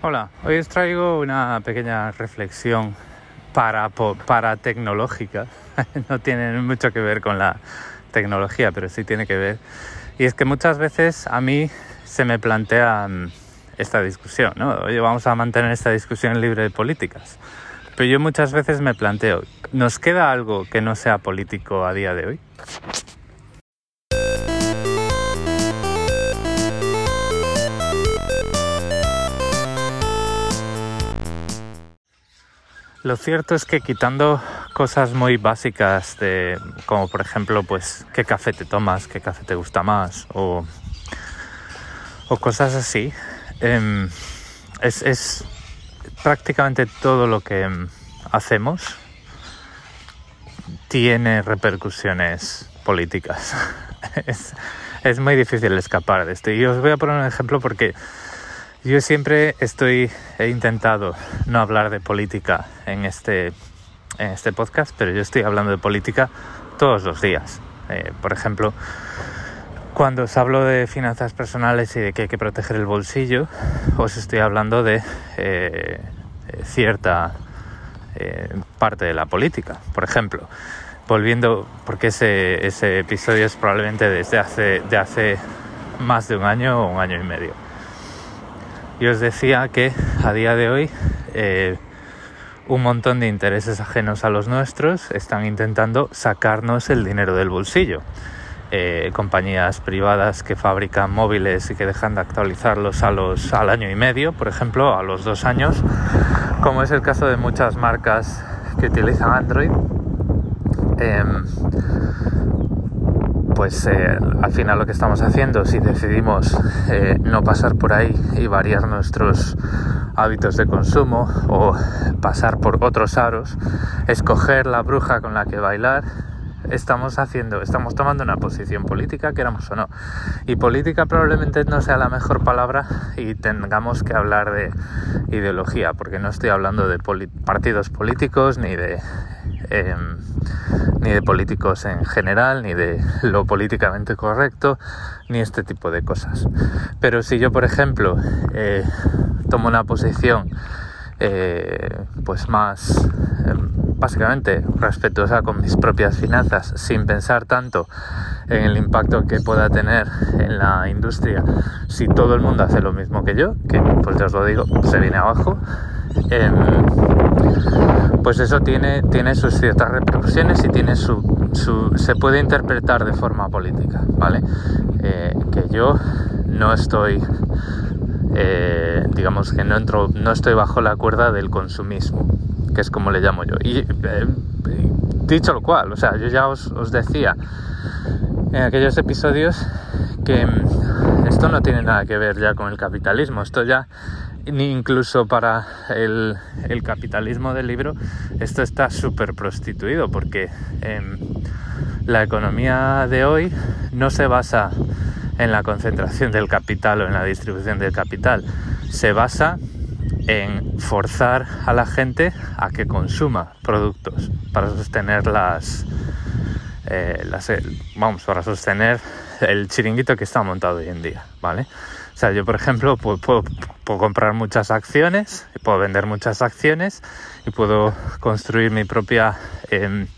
Hola, hoy os traigo una pequeña reflexión para, para tecnológica. no tiene mucho que ver con la tecnología, pero sí tiene que ver. Y es que muchas veces a mí se me plantea mm, esta discusión, ¿no? Oye, vamos a mantener esta discusión libre de políticas. Pero yo muchas veces me planteo, ¿nos queda algo que no sea político a día de hoy? Lo cierto es que quitando cosas muy básicas de como por ejemplo pues qué café te tomas, qué café te gusta más o, o cosas así, em, es, prácticamente todo lo que em, hacemos tiene repercusiones políticas. es, es muy difícil escapar de esto. Y os voy a poner un ejemplo porque yo siempre estoy, he intentado no hablar de política en este, en este podcast, pero yo estoy hablando de política todos los días. Eh, por ejemplo, cuando os hablo de finanzas personales y de que hay que proteger el bolsillo, os estoy hablando de eh, cierta eh, parte de la política. Por ejemplo, volviendo, porque ese, ese episodio es probablemente desde hace, de hace más de un año o un año y medio y os decía que a día de hoy eh, un montón de intereses ajenos a los nuestros están intentando sacarnos el dinero del bolsillo. Eh, compañías privadas que fabrican móviles y que dejan de actualizarlos a los, al año y medio, por ejemplo, a los dos años, como es el caso de muchas marcas que utilizan Android. Em, pues eh, al final lo que estamos haciendo, si decidimos eh, no pasar por ahí y variar nuestros hábitos de consumo o pasar por otros aros, escoger la bruja con la que bailar, estamos haciendo, estamos tomando una posición política, queramos o no. Y política probablemente no sea la mejor palabra y tengamos que hablar de ideología, porque no estoy hablando de partidos políticos ni de Em, ni de políticos en general, ni de lo políticamente correcto, ni este tipo de cosas. Pero si yo, por ejemplo, eh, tomo una posición eh, pues más em, básicamente respetuosa con mis propias finanzas sin pensar tanto en el impacto que pueda tener en la industria si todo el mundo hace lo mismo que yo que pues ya os lo digo se viene abajo em, pues eso tiene, tiene sus ciertas repercusiones y tiene su, se puede interpretar de forma política, ¿vale? Eh, que yo no estoy, eh, digamos que no, entro, no estoy bajo la cuerda del consumismo, que es como le llamo yo. Y eh, dicho lo cual, o sea, yo ya os, os decía en aquellos episodios que mm, esto no tiene nada que ver ya con el capitalismo, esto ya ni incluso para el, capitalismo del libro, esto está súper prostituido porque em, la economía de hoy no se basa en la concentración del capital o en la distribución del capital, se basa en forzar a la gente a que consuma productos para sostener las, eh, las vamos, para sostener el chiringuito que está montado hoy en día, ¿vale? O sea, yo por ejemplo puedo, comprar muchas acciones, puedo vender muchas acciones y puedo construir mi propia em,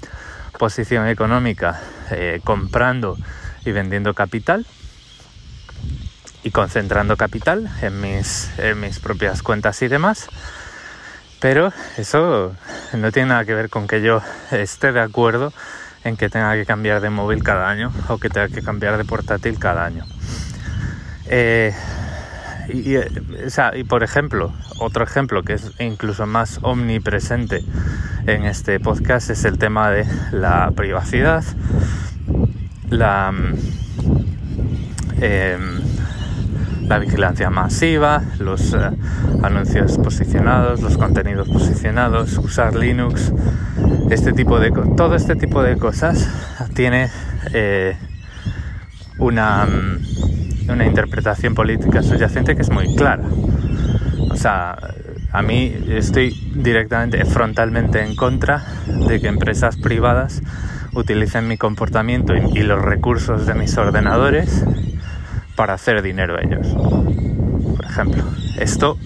posición económica eh, comprando y vendiendo capital y concentrando capital en mis, en mis propias cuentas y demás. Pero eso no tiene nada que ver con que yo esté de acuerdo en que tenga que cambiar de móvil cada año o que tenga que cambiar de portátil cada año. Eh, y, y, por ejemplo, otro ejemplo que es incluso más omnipresente en este podcast es el tema de la privacidad, la, em, la vigilancia masiva, los eh, anuncios posicionados, los contenidos posicionados, usar Linux, este tipo de todo este tipo de cosas tiene eh, una una interpretación política subyacente que es muy clara. O sea, a mí estoy directamente, frontalmente en contra de que empresas privadas utilicen mi comportamiento y los recursos de mis ordenadores para hacer dinero ellos. Por ejemplo. Esto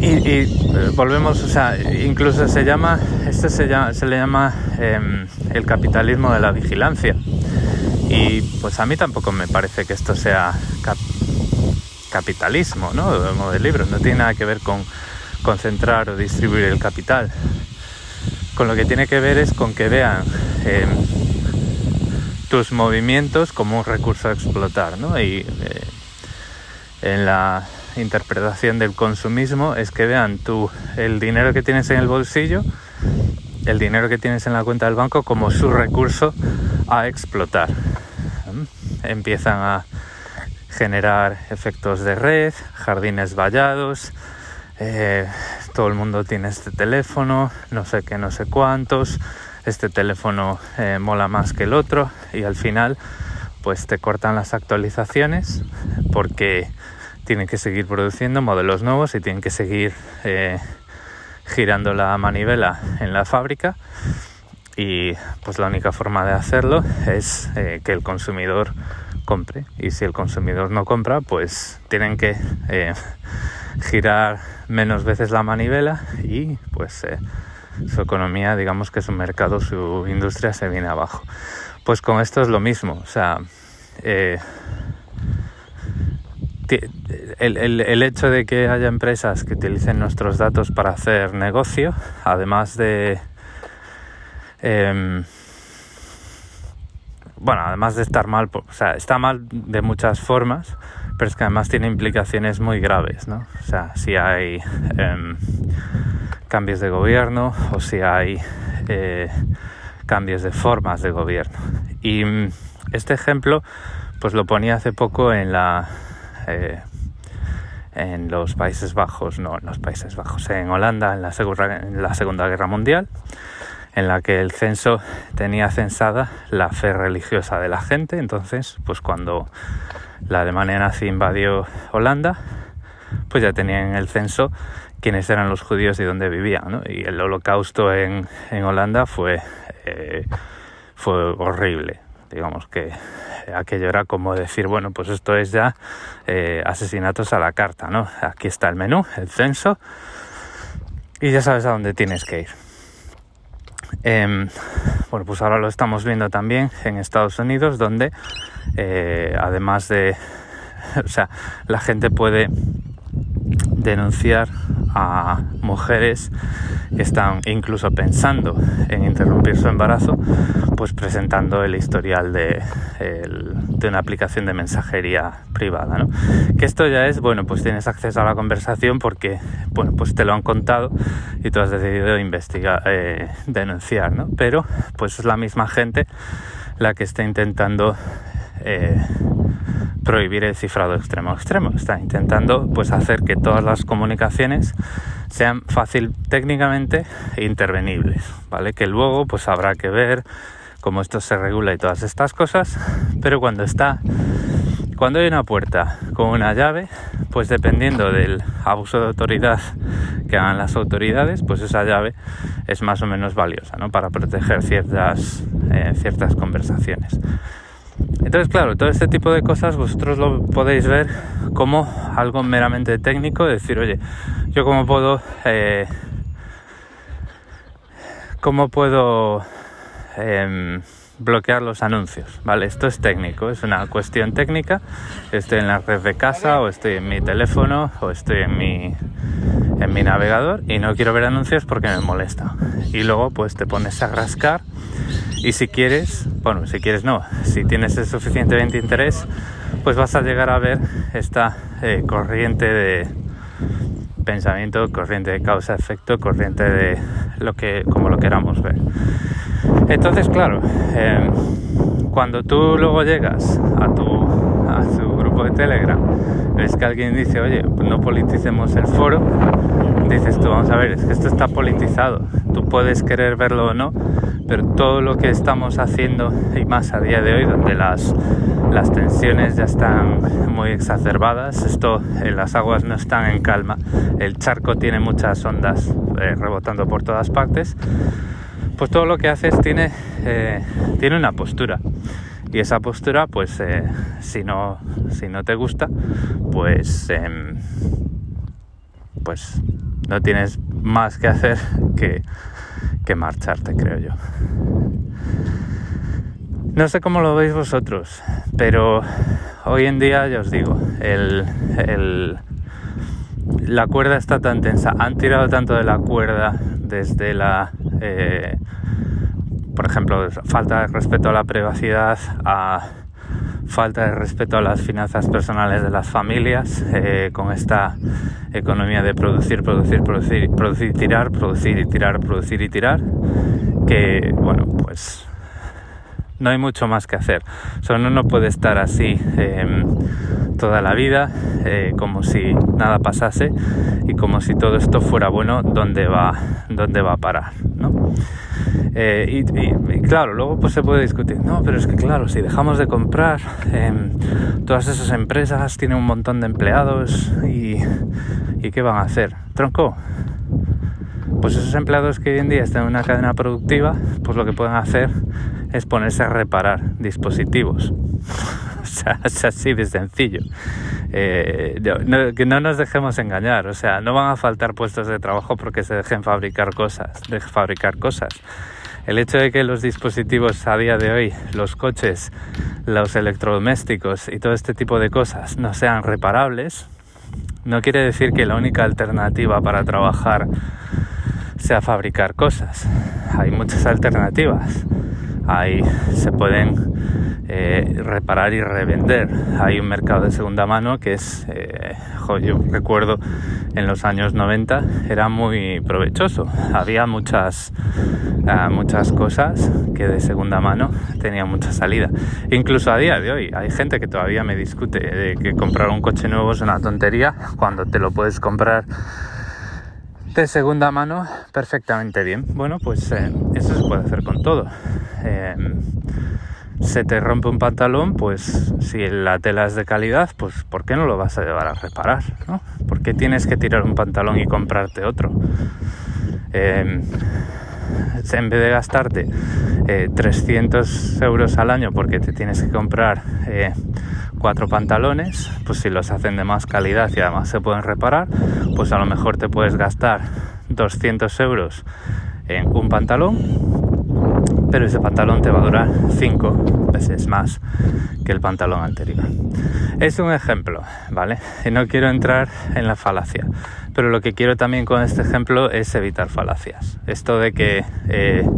y, eh, volvemos, o sea, incluso se llama, esto se, llama, se le llama em, el capitalismo de la vigilancia. Y pues a mí tampoco me parece que esto sea capitalismo, ¿no? De libros, no tiene nada que ver con concentrar o distribuir el capital. Con lo que tiene que ver es con que vean em, tus movimientos como un recurso a explotar, ¿no? Y eh, en la interpretación del consumismo es que vean tú el dinero que tienes en el bolsillo, el dinero que tienes en la cuenta del banco como su recurso a explotar. Empiezan a generar efectos de red, jardines vallados, eh, todo el mundo tiene este teléfono, no sé qué, no sé cuántos, este teléfono eh, mola más que el otro y al final pues te cortan las actualizaciones porque tienen que seguir produciendo modelos nuevos y tienen que seguir eh, girando la manivela en la fábrica. Y pues la única forma de hacerlo es eh, que el consumidor compre. Y si el consumidor no compra pues tienen que eh, girar menos veces la manivela y pues su economía digamos que su mercado su industria se viene abajo pues con esto es lo mismo o sea el, hecho de que haya empresas que utilicen nuestros datos para hacer negocio, además de... Em, bueno, además de estar mal, o sea, está mal de muchas formas, pero es que además tiene implicaciones muy graves, ¿no? O sea, si hay em, cambios de gobierno o si hay eh, cambios de formas de gobierno. Y mm, este ejemplo, pues lo ponía hace poco en la eh, en los Países Bajos, no en los Países Bajos, en Holanda en la, en la Segunda Guerra Mundial, en la que el censo tenía censada la fe religiosa de la gente. Entonces, pues cuando la Alemania nazi invadió Holanda, pues ya tenían en el censo quiénes eran los judíos y dónde vivían. Y el holocausto en, en Holanda fue, eh, fue horrible. Digamos que aquello era como decir, bueno, pues esto es ya eh, asesinatos a la carta, ¿no? Aquí está el menú, el censo, y ya sabes a dónde tienes que ir. Em, bueno, pues ahora lo estamos viendo también en Estados Unidos, donde eh, además de, o sea, la gente puede denunciar a mujeres que están incluso pensando en interrumpir su embarazo, pues presentando el historial de, de una aplicación de mensajería privada. ¿no? Que esto ya es, bueno, pues tienes acceso a la conversación porque, bueno, pues te lo han contado y tú has decidido investigar, eh, denunciar, ¿no? Pero, pues es la misma gente la que está intentando eh, prohibir el cifrado extremo extremo. Está intentando pues hacer que todas las comunicaciones sean fácil técnicamente intervenibles, ¿vale? Que luego pues habrá que ver cómo esto se regula y todas estas cosas, pero cuando está cuando hay una puerta con una llave, pues dependiendo del abuso de autoridad que hagan las autoridades, pues esa llave es más o menos valiosa, ¿no? Para proteger ciertas, eh, ciertas conversaciones. Entonces, claro, todo este tipo de cosas vosotros lo podéis ver como algo meramente técnico, decir, oye, yo cómo puedo, eh, cómo puedo em, bloquear los anuncios, ¿vale? Esto es técnico, es una cuestión técnica. Estoy en la red de casa o estoy en mi teléfono o estoy en mi en mi navegador y no quiero ver anuncios porque me molesta. Y luego pues te pones a rascar y si quieres, bueno, si quieres no, si tienes el suficientemente interés, pues vas a llegar a ver esta eh, corriente de pensamiento, corriente de causa-efecto, corriente de lo que, como lo queramos ver. Entonces, claro, em, cuando tú luego llegas a tu grupo de Telegram, ves que alguien dice, oye, no politicemos el foro, dices tú, vamos a ver, es que esto está politizado, tú puedes querer verlo o no, pero todo lo que estamos haciendo y más a día de hoy, donde las, las tensiones ya están muy exacerbadas, esto en las aguas no están en calma, el charco tiene muchas ondas eh, rebotando por todas partes, pues todo lo que haces tiene, eh, tiene una postura. Y esa postura, pues eh, si, no, si no te gusta, pues, em, pues no tienes más que hacer que, que marcharte, creo yo. No sé cómo lo veis vosotros, pero hoy en día, ya os digo, el, el, la cuerda está tan tensa, han tirado tanto de la cuerda desde la, eh, por ejemplo, falta de respeto a la privacidad, a falta de respeto a las finanzas personales de las familias, eh, con esta economía de producir, producir, producir, producir, tirar, producir y tirar, producir y tirar, que, bueno, pues no hay mucho más que hacer. Solo no puede estar así em, toda la vida, eh, como si nada pasase y como si todo esto fuera bueno, ¿dónde va, dónde va a parar? ¿no? Eh, y, claro, luego pues se puede discutir, no, pero es que claro, si dejamos de comprar, em, todas esas empresas tienen un montón de empleados y, y ¿qué van a hacer? Tronco, pues esos empleados que hoy en día están en una cadena productiva, pues lo que pueden hacer es ponerse a reparar dispositivos. o sea, es así de sencillo. Eh, que no nos dejemos engañar, o sea, no van a faltar puestos de trabajo porque se dejen fabricar cosas, de fabricar cosas. El hecho de que los dispositivos a día de hoy, los coches, los electrodomésticos y todo este tipo de cosas no sean reparables, no quiere decir que la única alternativa para trabajar sea fabricar cosas. Hay muchas alternativas ahí se pueden eh, reparar y revender. Hay un mercado de segunda mano que es, eh, yo recuerdo en los años 90, era muy provechoso. Había muchas, ah, muchas cosas que de segunda mano tenían mucha salida. Incluso a día de hoy hay gente que todavía me discute de que comprar un coche nuevo es una tontería cuando te lo puedes comprar de segunda mano perfectamente bien. Bueno, pues eso se puede hacer con todo. Se te rompe un pantalón, pues si la tela es de calidad, pues ¿por qué no lo vas a llevar a reparar? ¿no? ¿Por qué tienes que tirar un pantalón y comprarte otro? Em, en vez de gastarte 300 eh, euros al año porque te tienes que comprar eh, cuatro pantalones, pues si los hacen de más calidad y además se pueden reparar, pues a lo mejor te puedes gastar 200 euros en un pantalón, pero ese pantalón te va a durar 5 veces más que el pantalón anterior. Es un ejemplo, ¿vale? Y no quiero entrar en la falacia, pero lo que quiero también con este ejemplo es evitar falacias. Esto de que... Eh,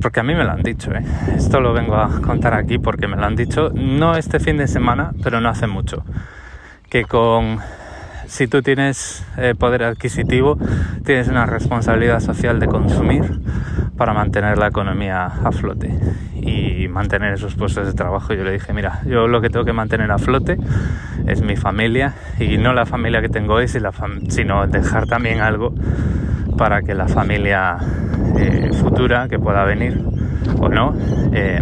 porque a mí me lo han dicho, ¿eh? Esto lo vengo a contar aquí porque me lo han dicho, no este fin de semana, pero no hace mucho. Que con si tú tienes eh, poder adquisitivo, tienes una responsabilidad social de consumir para mantener la economía a flote y mantener esos puestos de trabajo. Yo le dije, mira, yo lo que tengo que mantener a flote es mi familia y no la familia que tengo hoy, sino dejar también algo para que la familia eh, futura que pueda venir o no eh,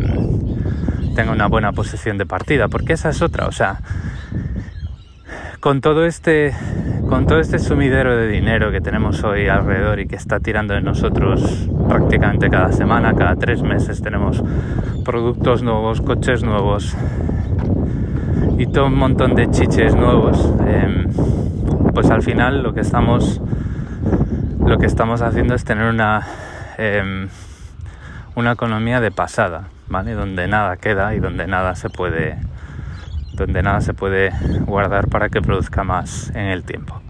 tenga una buena posición de partida, porque esa es otra, o sea, con todo este con todo este sumidero de dinero que tenemos hoy alrededor y que está tirando de nosotros prácticamente cada semana, cada tres meses tenemos productos nuevos, coches nuevos y todo un montón de chiches nuevos, em, pues al final lo que estamos lo que estamos haciendo es tener una em, una economía de pasada, ¿vale? Donde nada queda y donde nada se puede donde nada se puede guardar para que produzca más en el tiempo.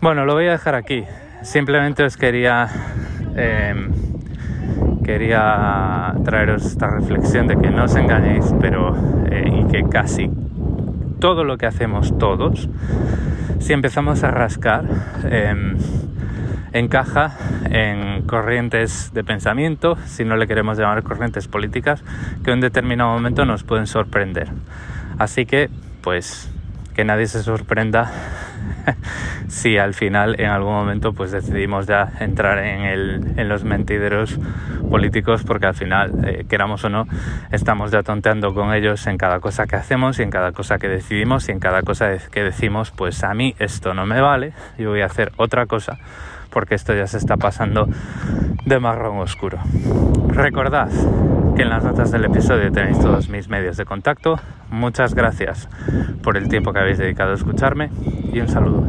Bueno, lo voy a dejar aquí. Simplemente os quería em, quería traeros esta reflexión de que no os engañéis, pero eh, y que casi todo lo que hacemos todos, si empezamos a rascar, em, encaja en corrientes de pensamiento, si no le queremos llamar corrientes políticas, que en determinado momento nos pueden sorprender. Así que, pues, que nadie se sorprenda si al final en algún momento pues decidimos ya entrar en, el, en los mentideros políticos porque al final eh, queramos o no estamos ya tonteando con ellos en cada cosa que hacemos y en cada cosa que decidimos y en cada cosa que decimos pues a mí esto no me vale yo voy a hacer otra cosa porque esto ya se está pasando de marrón oscuro. Recordad que en las notas del episodio tenéis todos mis medios de contacto. Muchas gracias por el tiempo que habéis dedicado a escucharme y un saludo.